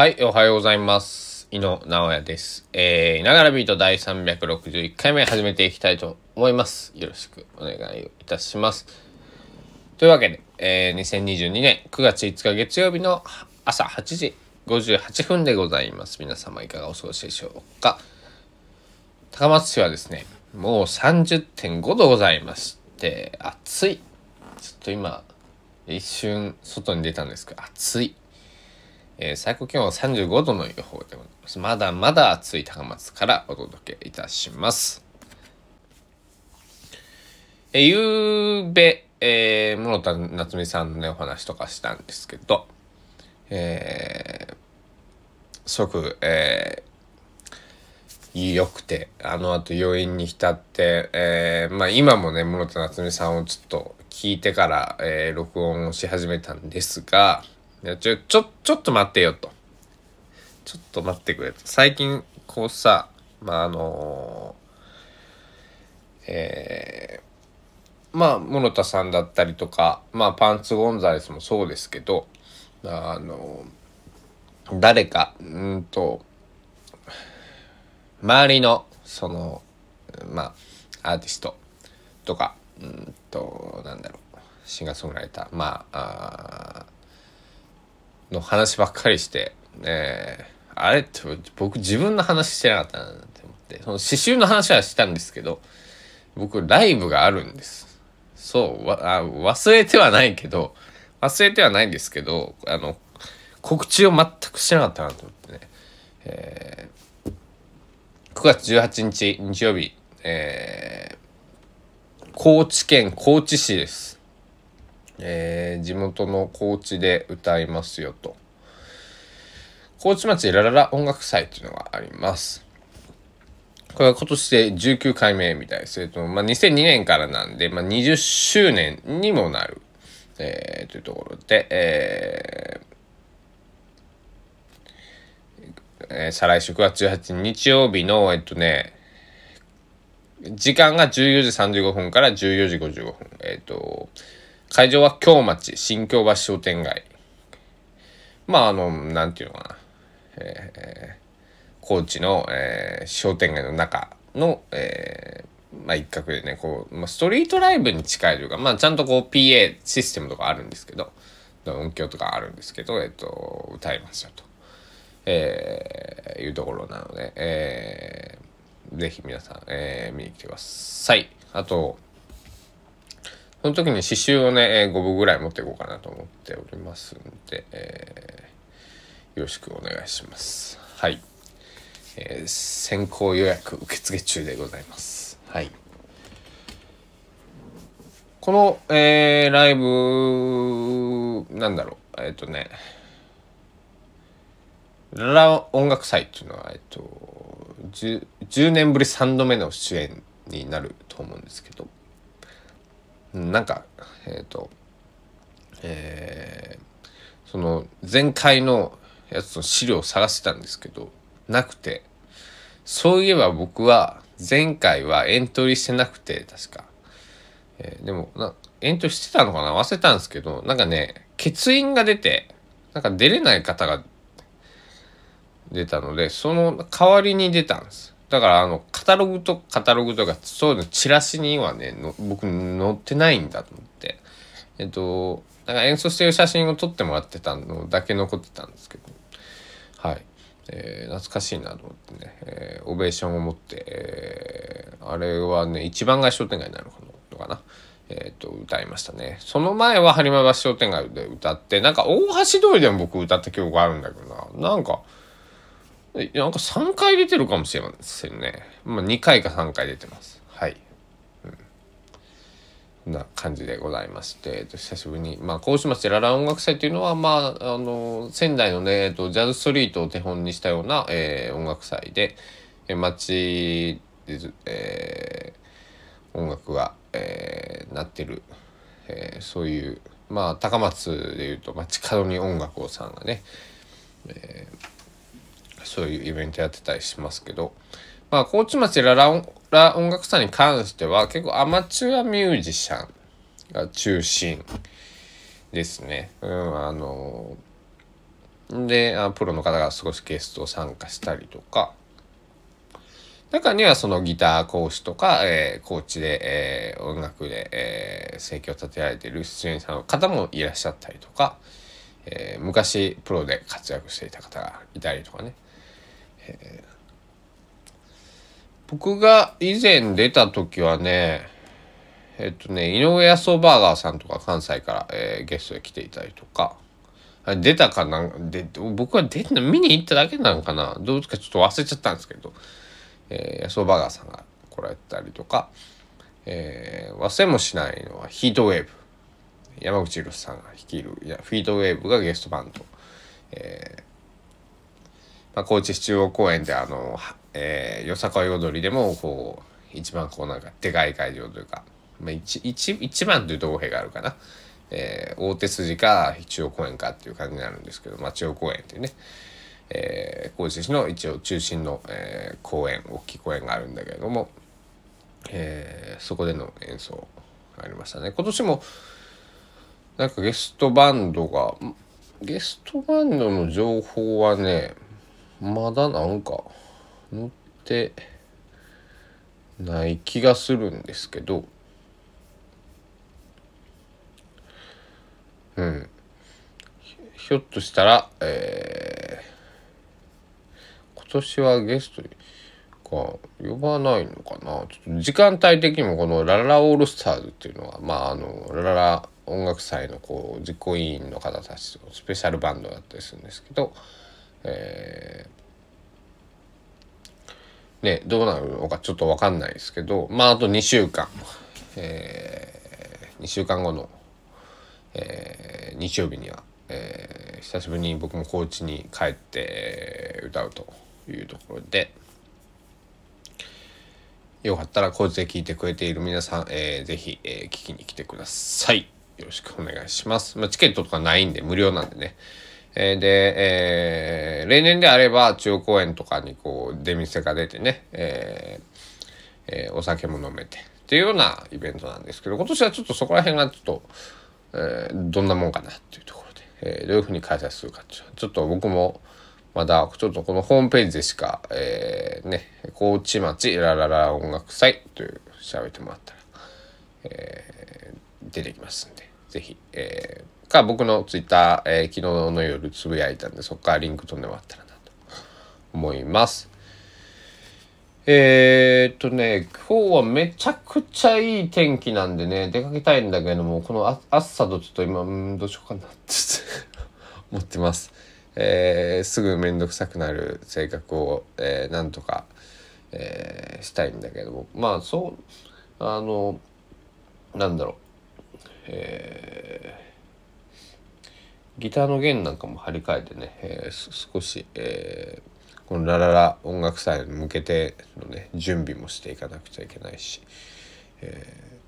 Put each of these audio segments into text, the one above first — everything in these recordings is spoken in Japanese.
はい、おはようございます。井野直哉です。えー、ながらビート第361回目始めていきたいと思います。よろしくお願いいたします。というわけで、えー、2022年9月5日月曜日の朝8時58分でございます。皆様いかがお過ごしでしょうか。高松市はですね、もう30.5度ございまして、暑い。ちょっと今、一瞬外に出たんですけど、暑い。えー最高気温は35度の予報でございます。まだまだ暑い高松からお届けいたします。えー、ゆうべ、えー、室田夏美さんのね、お話とかしたんですけど、えー、すごく、えー、良くて、あの後余韻に浸って、えー、まあ今もね、室田夏美さんをちょっと聞いてから、えー、録音をし始めたんですが、ちょ、ちょ、ちょっと待ってよと。ちょっと待ってくれと。最近、こうさ、まあ、あのえー、まあ、室田さんだったりとか、まあ、パンツゴンザレスもそうですけど、あの誰か、うんと、周りの、その、まあ、アーティストとか、うんと、なんだろう、シンガーソングライター、まあ、あの話ばっかりして、えー、あれ？って僕自分の話してなかったなって思って、その刺繍の話はしたんですけど、僕ライブがあるんです。そう、あ忘れてはないけど、忘れてはないんですけど、あの、告知を全くしてなかったなと思ってね。えー、9月18日日曜日、えー、高知県高知市です。えー地元の高知で歌いますよと。高知町ラララ音楽祭っていうのがあります。これは今年で19回目みたいです。えっと、まあ、2002年からなんで、まあ、20周年にもなる、えーというところで、えーえー再来週9月18日日曜日の、えっとね、時間が14時35分から14時55分。えっと、会場は京町新京橋商店街。まああのなんていうのかな、えー高知の、えー商店街の中の、えーまあ、一角でねこう、まあ、ストリートライブに近いというかまあちゃんとこう PA システムとかあるんですけど音響とかあるんですけど、えっと、歌いますよと、えーいうところなので、えーぜひ皆さん、えー見に来てください。あとその時に刺繍をね、えー5部ぐらい持っていこうかなと思っておりますんで、えーよろしくお願いします。はい。えー先行予約受付中でございます。はい。この、えーライブ、なんだろう、えっ、とね、ララ音楽祭っていうのは、えっと、10, 10年ぶり3度目の出演になると思うんですけど、なんか、えっ、と、えーその前回のやつの資料を探してたんですけど、なくて、そういえば僕は前回はエントリーしてなくて、確か。えーでもな、エントリーしてたのかな？忘れたんですけど、なんかね、欠員が出て、なんか出れない方が出たので、その代わりに出たんです。だから、あの、カタログと、カタログとか、そういうの、チラシにはね、僕載ってないんだと思って。えっと、なんか演奏してる写真を撮ってもらってたのだけ残ってたんですけど、はい。えー懐かしいなと思ってね、えーオベーションを持って、えーあれはね、一番街商店街になるのかな。とかなえっ、と、歌いましたね。その前は播磨橋商店街で歌って、なんか大橋通りでも僕歌った記憶があるんだけどな。なんか、なんか3回出てるかもしれませんね。まあ2回か3回出てます。はい。うん、な感じでございまして、えっと、久しぶりに、まあ、高知町ララ音楽祭っていうのは、まあ、あの、仙台のね、えっと、ジャズストリートを手本にしたような、えー音楽祭で、えー街で、えー音楽が、えーなってる、えーそういう、まあ、高松でいうと、街角に音楽をさんがね、そういうイベントやってたりしますけど、まあ、高知町ラララ音楽祭に関しては結構アマチュアミュージシャンが中心ですね。うん、あのであプロの方が少しゲスト参加したりとか。中にはそのギター講師とか、えー、コーチで、えー、音楽で、えー、生計を立てられている出演者の方もいらっしゃったりとか、えー、昔プロで活躍していた方がいたりとかね、僕が以前出た時はねえっとね井上康夫バーガーさんとか関西から、えー、ゲストで来ていたりとか出たかなで僕は出た見に行っただけなのかなどうですかちょっと忘れちゃったんですけど。えー、安尾バーガーさんが来られたりとか、えー、忘れもしないのはヒートウェーブ山口宏さんが率いるいやフィートウェーブがゲストバンド、えまあ、高知市中央公園であの、えー、よさこい踊りでもこう一番こうなんかでかい会場というか、まあ一、一一番というと語弊があるかな、えー、大手筋か中央公園かっていう感じになるんですけど、まあ、中央公園っていうね。えー、高知市の一応中心の、えー、公園大きい公園があるんだけれども、えー、そこでの演奏ありましたね。今年もなんかゲストバンドがゲストバンドの情報はねまだなんか載ってない気がするんですけど。うん。ひょっとしたらえー今年はゲストか呼ばないのかな。ちょっと時間帯的にもこのララオールスターズっていうのはまああのラララ音楽祭のこう実行委員の方たちとスペシャルバンドだったりするんですけど、えー、ねどうなるのかちょっと分かんないですけどまああと2週間、えー、2週間後の、えー、日曜日には、えー、久しぶりに僕も高知に帰って歌うと。いうところでよかったら高知で聞いてくれている皆さん、えー、ぜひ、えー、聞きに来てください。よろしくお願いします。まあ、チケットとかないんで無料なんでね。えー、で、えー、例年であれば中央公園とかにこう出店が出てね、えーえー、お酒も飲めてっていうようなイベントなんですけど今年はちょっとそこら辺がちょっと、えー、どんなもんかなっていうところで、えー、どういうふうに開催するかっていうちょっと僕もまだちょっとこのホームページでしか、えー、ね、高知町ラララ音楽祭という調べてもらったら、えー、出てきますんで、ぜひ、えー、か僕のツイッター、えー、昨日の夜つぶやいたんで、そこからリンク飛んでもらったらなと思います。えー、っとね、今日はめちゃくちゃいい天気なんでね、出かけたいんだけども、この暑さとちょっと今、うん、どうしようかなって 思ってます。えー、すぐ面倒くさくなる性格を、えー、なんとか、えー、したいんだけどもまあそうあのなんだろう、えー、ギターの弦なんかも張り替えてね、えー、少し、えー、このラララ音楽祭に向けてのね準備もしていかなくちゃいけないし、え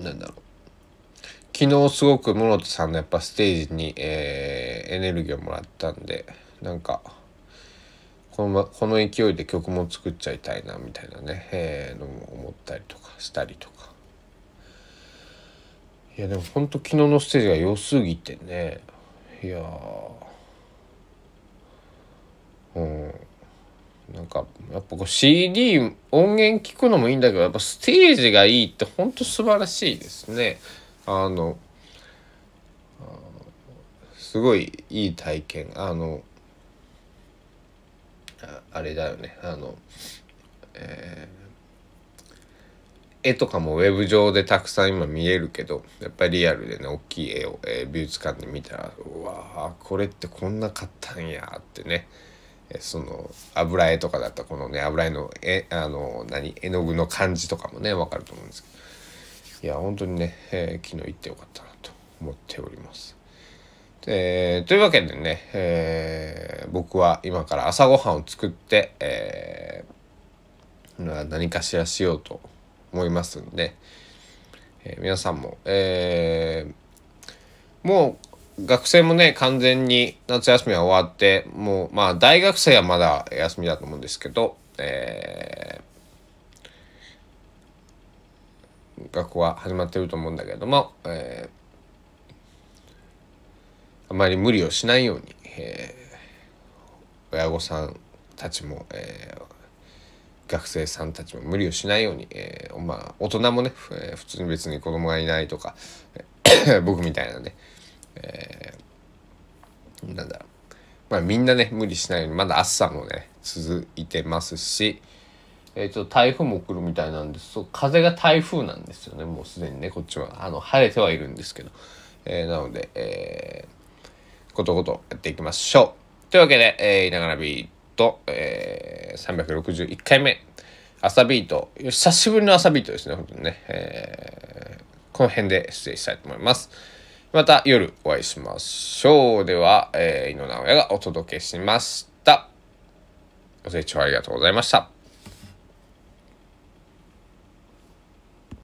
ー、なんだろう。昨日すごく室田さんのやっぱステージに、えー、エネルギーをもらったんでなんかこのこの勢いで曲も作っちゃいたいなみたいなね、えー、のも思ったりとかしたりとか。いやでもほんと昨日のステージが良すぎてね。いやうん。なんかやっぱこう CD 音源聞くのもいいんだけどやっぱステージがいいってほんと素晴らしいですね。あのすごいいい体験。あのあれだよね。あの、えー、絵とかもウェブ上でたくさん今見えるけどやっぱりリアルでね大きい絵を、えー、美術館で見たらうわこれってこんな買ったんやってねえその油絵とかだったこのね油絵の絵あの何絵の具の感じとかもね分かると思うんですけどいや本当にね、えー、昨日行ってよかったなと思っております。えー、というわけでね、えー、僕は今から朝ごはんを作って、えー、何かしらしようと思いますんで、えー、皆さんも、えー、もう学生もね完全に夏休みは終わってもうまあ大学生はまだ休みだと思うんですけど、えー学校は始まってると思うんだけども、えー、あまり無理をしないように、えー、親御さんたちも、えー、学生さんたちも無理をしないように、えー、まあ大人もね、えー、普通に別に子供がいないとか 僕みたいなね、えー、なんだろう。まあみんなね無理しないようにまだ暑さもね続いてますし、えー、ちょっと台風も来るみたいなんです。そう風が台風なんですよねもうすでにねこっちは。あの晴れてはいるんですけど、えー、なので、えー、ことごとやっていきましょう。というわけで、えー、いながらビート、えー、361回目。朝ビート。久しぶりの朝ビートですね本当にね、えー、この辺で失礼したいと思います。また夜お会いしましょう。では、えー、井野直哉がお届けしました。ご清聴ありがとうございました。